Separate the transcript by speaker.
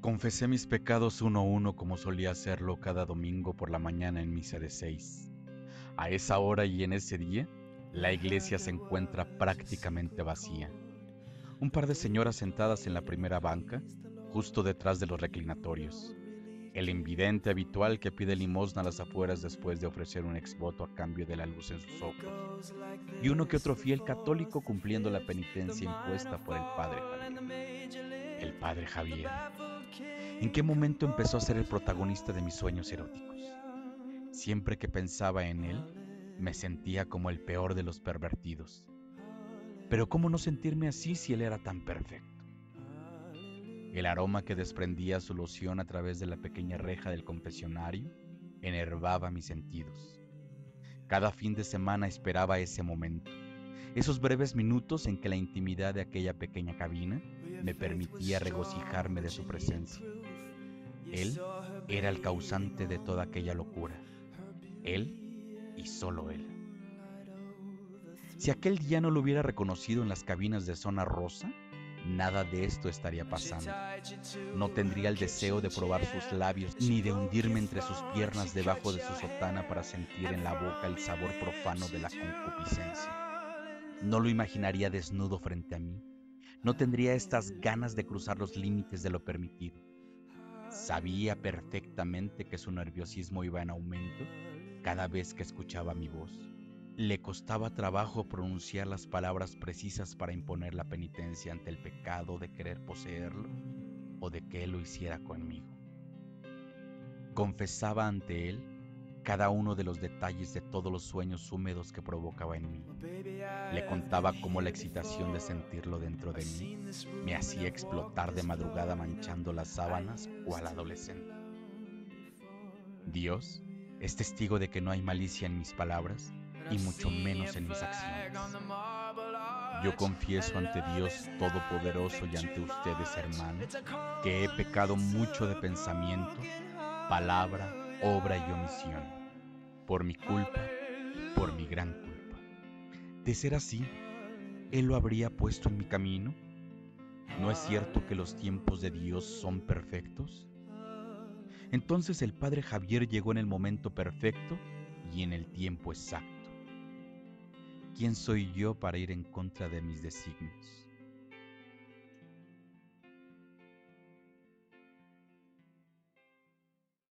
Speaker 1: Confesé mis pecados uno a uno como solía hacerlo cada domingo por la mañana en misa de seis. A esa hora y en ese día, la iglesia se encuentra prácticamente vacía. Un par de señoras sentadas en la primera banca, justo detrás de los reclinatorios. El invidente habitual que pide limosna a las afueras después de ofrecer un exvoto a cambio de la luz en sus ojos. Y uno que otro fiel católico cumpliendo la penitencia impuesta por el Padre Javier. El Padre Javier ¿En qué momento empezó a ser el protagonista de mis sueños eróticos? Siempre que pensaba en él, me sentía como el peor de los pervertidos. Pero ¿cómo no sentirme así si él era tan perfecto? El aroma que desprendía su loción a través de la pequeña reja del confesionario enervaba mis sentidos. Cada fin de semana esperaba ese momento, esos breves minutos en que la intimidad de aquella pequeña cabina me permitía regocijarme de su presencia. Él era el causante de toda aquella locura. Él y solo él. Si aquel día no lo hubiera reconocido en las cabinas de zona rosa, nada de esto estaría pasando. No tendría el deseo de probar sus labios ni de hundirme entre sus piernas debajo de su sotana para sentir en la boca el sabor profano de la concupiscencia. No lo imaginaría desnudo frente a mí. No tendría estas ganas de cruzar los límites de lo permitido. Sabía perfectamente que su nerviosismo iba en aumento cada vez que escuchaba mi voz. Le costaba trabajo pronunciar las palabras precisas para imponer la penitencia ante el pecado de querer poseerlo o de que lo hiciera conmigo. Confesaba ante él cada uno de los detalles de todos los sueños húmedos que provocaba en mí. Le contaba cómo la excitación de sentirlo dentro de mí me hacía explotar de madrugada manchando las sábanas o al adolescente. Dios es testigo de que no hay malicia en mis palabras y mucho menos en mis acciones. Yo confieso ante Dios Todopoderoso y ante ustedes, hermanos, que he pecado mucho de pensamiento, palabra, obra y omisión, por mi culpa, por mi gran culpa. De ser así, Él lo habría puesto en mi camino. ¿No es cierto que los tiempos de Dios son perfectos? Entonces el Padre Javier llegó en el momento perfecto y en el tiempo exacto. ¿Quién soy yo para ir en contra de mis designios?